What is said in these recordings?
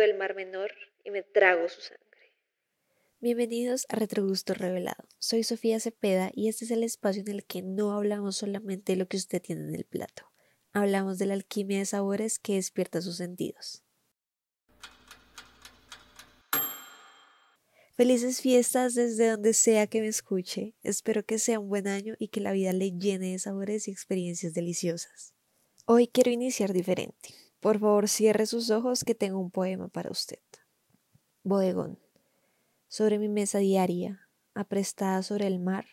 Muerdo el mar menor y me trago su sangre. Bienvenidos a Retrogusto Revelado. Soy Sofía Cepeda y este es el espacio en el que no hablamos solamente de lo que usted tiene en el plato. Hablamos de la alquimia de sabores que despierta sus sentidos. Felices fiestas desde donde sea que me escuche. Espero que sea un buen año y que la vida le llene de sabores y experiencias deliciosas. Hoy quiero iniciar diferente. Por favor, cierre sus ojos que tengo un poema para usted. Bodegón. Sobre mi mesa diaria, aprestada sobre el mar,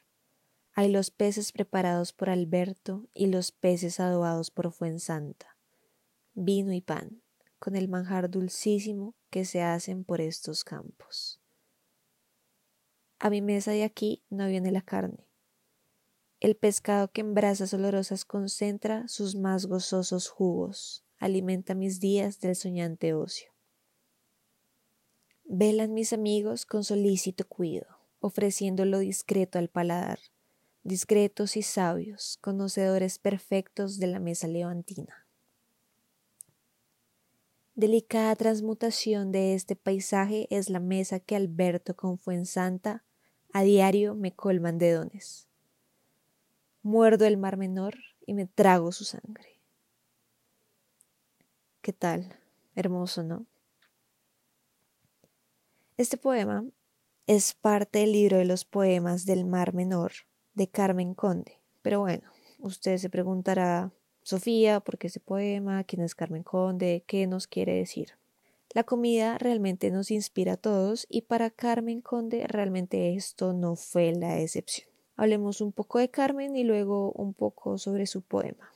hay los peces preparados por Alberto y los peces adobados por Fuensanta. Vino y pan, con el manjar dulcísimo que se hacen por estos campos. A mi mesa de aquí no viene la carne. El pescado que en brasas olorosas concentra sus más gozosos jugos, alimenta mis días del soñante ocio. Velan mis amigos con solícito cuido, ofreciendo lo discreto al paladar, discretos y sabios, conocedores perfectos de la mesa levantina. Delicada transmutación de este paisaje es la mesa que Alberto con Fuensanta a diario me colman de dones. Muerdo el mar menor y me trago su sangre. ¿Qué tal? Hermoso, ¿no? Este poema es parte del libro de los poemas del Mar Menor de Carmen Conde. Pero bueno, usted se preguntará, Sofía, ¿por qué ese poema? ¿Quién es Carmen Conde? ¿Qué nos quiere decir? La comida realmente nos inspira a todos y para Carmen Conde realmente esto no fue la excepción. Hablemos un poco de Carmen y luego un poco sobre su poema.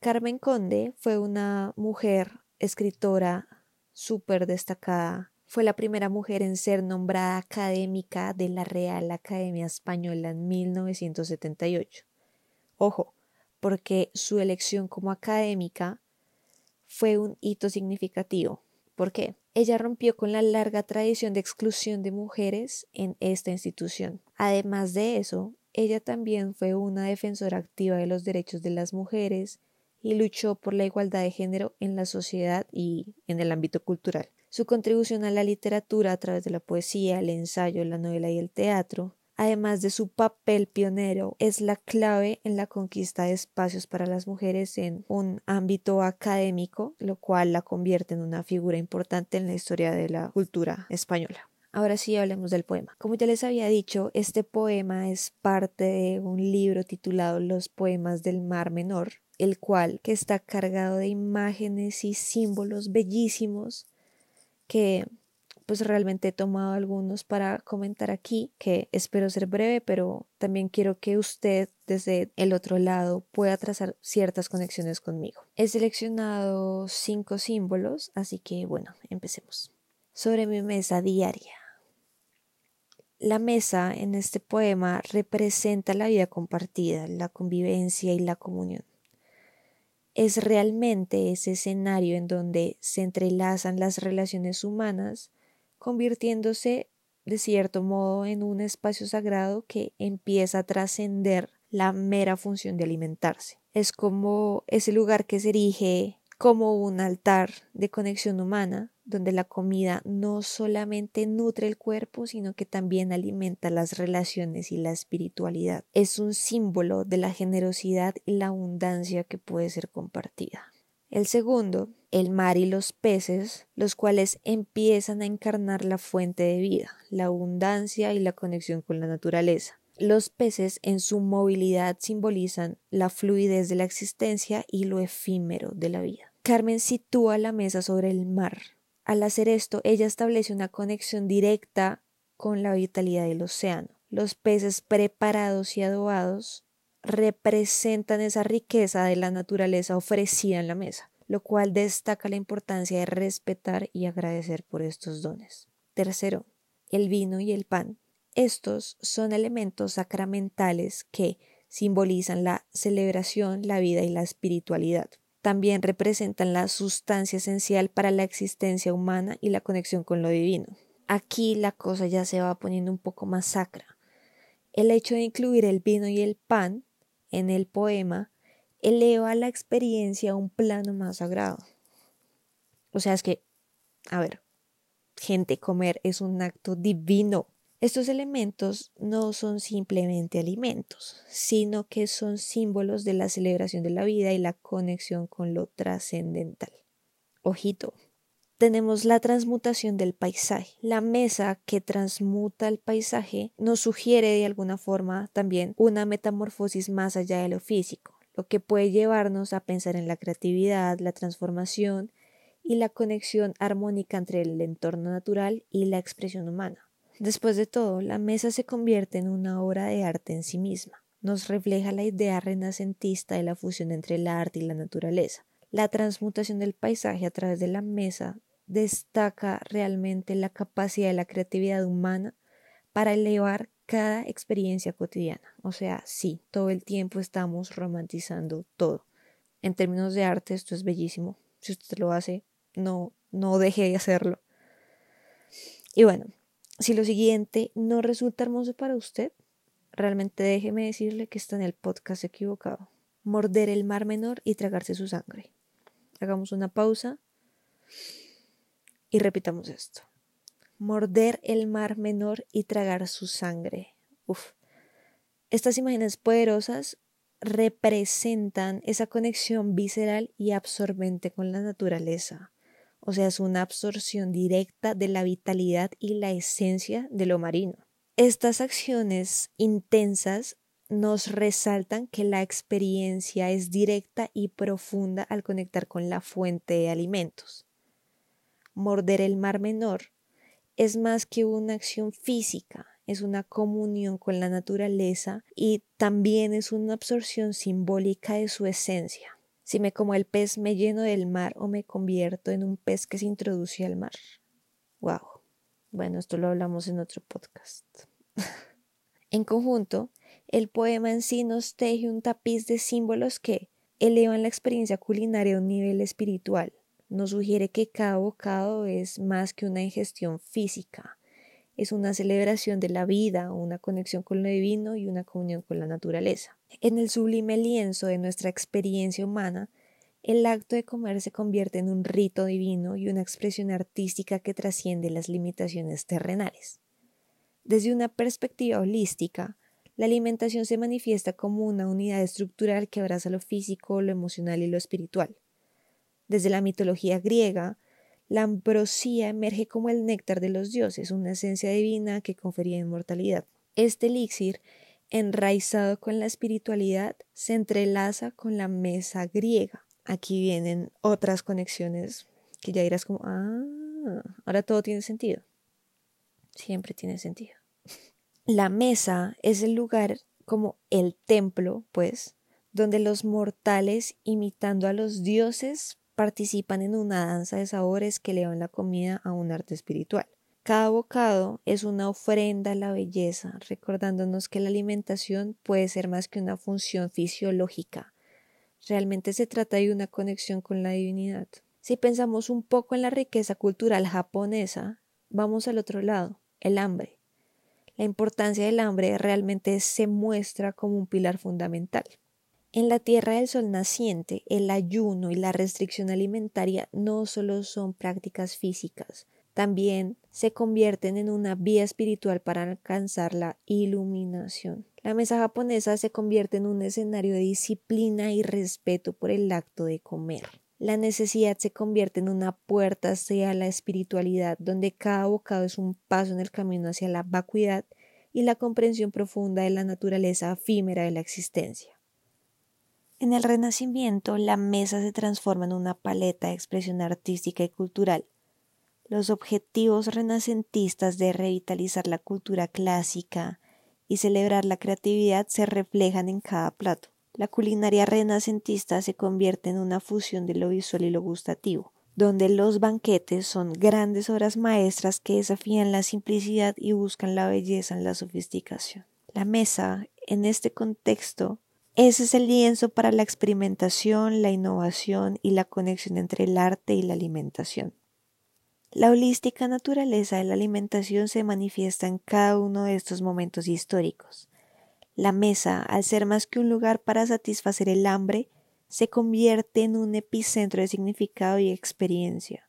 Carmen Conde fue una mujer escritora súper destacada. Fue la primera mujer en ser nombrada académica de la Real Academia Española en 1978. Ojo, porque su elección como académica fue un hito significativo ¿Por qué? Ella rompió con la larga tradición de exclusión de mujeres en esta institución. Además de eso, ella también fue una defensora activa de los derechos de las mujeres y luchó por la igualdad de género en la sociedad y en el ámbito cultural. Su contribución a la literatura a través de la poesía, el ensayo, la novela y el teatro además de su papel pionero, es la clave en la conquista de espacios para las mujeres en un ámbito académico, lo cual la convierte en una figura importante en la historia de la cultura española. Ahora sí hablemos del poema. Como ya les había dicho, este poema es parte de un libro titulado Los poemas del Mar Menor, el cual que está cargado de imágenes y símbolos bellísimos que pues realmente he tomado algunos para comentar aquí, que espero ser breve, pero también quiero que usted desde el otro lado pueda trazar ciertas conexiones conmigo. He seleccionado cinco símbolos, así que bueno, empecemos. Sobre mi mesa diaria. La mesa en este poema representa la vida compartida, la convivencia y la comunión. Es realmente ese escenario en donde se entrelazan las relaciones humanas convirtiéndose de cierto modo en un espacio sagrado que empieza a trascender la mera función de alimentarse. Es como ese lugar que se erige como un altar de conexión humana, donde la comida no solamente nutre el cuerpo, sino que también alimenta las relaciones y la espiritualidad. Es un símbolo de la generosidad y la abundancia que puede ser compartida. El segundo, el mar y los peces, los cuales empiezan a encarnar la fuente de vida, la abundancia y la conexión con la naturaleza. Los peces en su movilidad simbolizan la fluidez de la existencia y lo efímero de la vida. Carmen sitúa la mesa sobre el mar. Al hacer esto, ella establece una conexión directa con la vitalidad del océano. Los peces preparados y adobados representan esa riqueza de la naturaleza ofrecida en la mesa, lo cual destaca la importancia de respetar y agradecer por estos dones. Tercero, el vino y el pan. Estos son elementos sacramentales que simbolizan la celebración, la vida y la espiritualidad. También representan la sustancia esencial para la existencia humana y la conexión con lo divino. Aquí la cosa ya se va poniendo un poco más sacra. El hecho de incluir el vino y el pan en el poema eleva la experiencia a un plano más sagrado. O sea, es que, a ver, gente, comer es un acto divino. Estos elementos no son simplemente alimentos, sino que son símbolos de la celebración de la vida y la conexión con lo trascendental. Ojito, tenemos la transmutación del paisaje. La mesa que transmuta el paisaje nos sugiere de alguna forma también una metamorfosis más allá de lo físico, lo que puede llevarnos a pensar en la creatividad, la transformación y la conexión armónica entre el entorno natural y la expresión humana. Después de todo, la mesa se convierte en una obra de arte en sí misma. Nos refleja la idea renacentista de la fusión entre el arte y la naturaleza. La transmutación del paisaje a través de la mesa destaca realmente la capacidad de la creatividad humana para elevar cada experiencia cotidiana. O sea, sí, todo el tiempo estamos romantizando todo. En términos de arte, esto es bellísimo. Si usted lo hace, no, no deje de hacerlo. Y bueno, si lo siguiente no resulta hermoso para usted, realmente déjeme decirle que está en el podcast equivocado. Morder el mar menor y tragarse su sangre. Hagamos una pausa y repitamos esto. Morder el mar menor y tragar su sangre. Uf. Estas imágenes poderosas representan esa conexión visceral y absorbente con la naturaleza. O sea, es una absorción directa de la vitalidad y la esencia de lo marino. Estas acciones intensas nos resaltan que la experiencia es directa y profunda al conectar con la fuente de alimentos morder el mar menor es más que una acción física, es una comunión con la naturaleza y también es una absorción simbólica de su esencia. Si me como el pez, me lleno del mar o me convierto en un pez que se introduce al mar. Wow. Bueno, esto lo hablamos en otro podcast. en conjunto, el poema en sí nos teje un tapiz de símbolos que elevan la experiencia culinaria a un nivel espiritual nos sugiere que cada bocado es más que una ingestión física, es una celebración de la vida, una conexión con lo divino y una comunión con la naturaleza. En el sublime lienzo de nuestra experiencia humana, el acto de comer se convierte en un rito divino y una expresión artística que trasciende las limitaciones terrenales. Desde una perspectiva holística, la alimentación se manifiesta como una unidad estructural que abraza lo físico, lo emocional y lo espiritual. Desde la mitología griega, la ambrosía emerge como el néctar de los dioses, una esencia divina que confería inmortalidad. Este elixir, enraizado con la espiritualidad, se entrelaza con la mesa griega. Aquí vienen otras conexiones que ya dirás como, ah, ahora todo tiene sentido. Siempre tiene sentido. La mesa es el lugar como el templo, pues, donde los mortales, imitando a los dioses, participan en una danza de sabores que elevan la comida a un arte espiritual. Cada bocado es una ofrenda a la belleza, recordándonos que la alimentación puede ser más que una función fisiológica. Realmente se trata de una conexión con la divinidad. Si pensamos un poco en la riqueza cultural japonesa, vamos al otro lado, el hambre. La importancia del hambre realmente se muestra como un pilar fundamental. En la Tierra del Sol naciente, el ayuno y la restricción alimentaria no solo son prácticas físicas, también se convierten en una vía espiritual para alcanzar la iluminación. La mesa japonesa se convierte en un escenario de disciplina y respeto por el acto de comer. La necesidad se convierte en una puerta hacia la espiritualidad, donde cada bocado es un paso en el camino hacia la vacuidad y la comprensión profunda de la naturaleza efímera de la existencia. En el Renacimiento, la mesa se transforma en una paleta de expresión artística y cultural. Los objetivos renacentistas de revitalizar la cultura clásica y celebrar la creatividad se reflejan en cada plato. La culinaria renacentista se convierte en una fusión de lo visual y lo gustativo, donde los banquetes son grandes obras maestras que desafían la simplicidad y buscan la belleza en la sofisticación. La mesa, en este contexto, ese es el lienzo para la experimentación, la innovación y la conexión entre el arte y la alimentación. La holística naturaleza de la alimentación se manifiesta en cada uno de estos momentos históricos. La mesa, al ser más que un lugar para satisfacer el hambre, se convierte en un epicentro de significado y experiencia.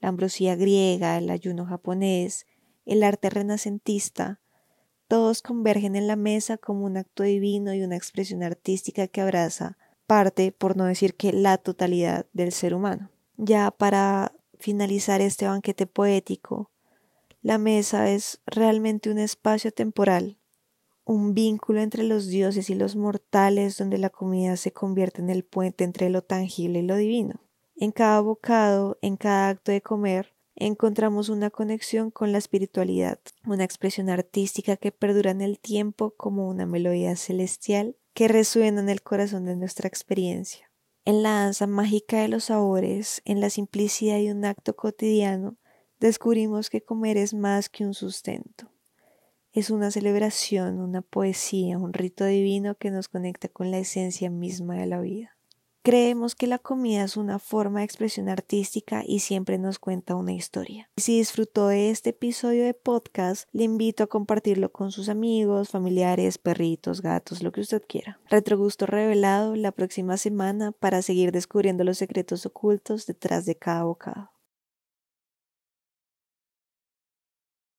la ambrosía griega, el ayuno japonés, el arte renacentista, todos convergen en la mesa como un acto divino y una expresión artística que abraza parte, por no decir que la totalidad del ser humano. Ya para finalizar este banquete poético, la mesa es realmente un espacio temporal, un vínculo entre los dioses y los mortales donde la comida se convierte en el puente entre lo tangible y lo divino. En cada bocado, en cada acto de comer, encontramos una conexión con la espiritualidad, una expresión artística que perdura en el tiempo como una melodía celestial que resuena en el corazón de nuestra experiencia. En la danza mágica de los sabores, en la simplicidad de un acto cotidiano, descubrimos que comer es más que un sustento. Es una celebración, una poesía, un rito divino que nos conecta con la esencia misma de la vida. Creemos que la comida es una forma de expresión artística y siempre nos cuenta una historia. Si disfrutó de este episodio de podcast, le invito a compartirlo con sus amigos, familiares, perritos, gatos, lo que usted quiera. Retrogusto revelado la próxima semana para seguir descubriendo los secretos ocultos detrás de cada bocado.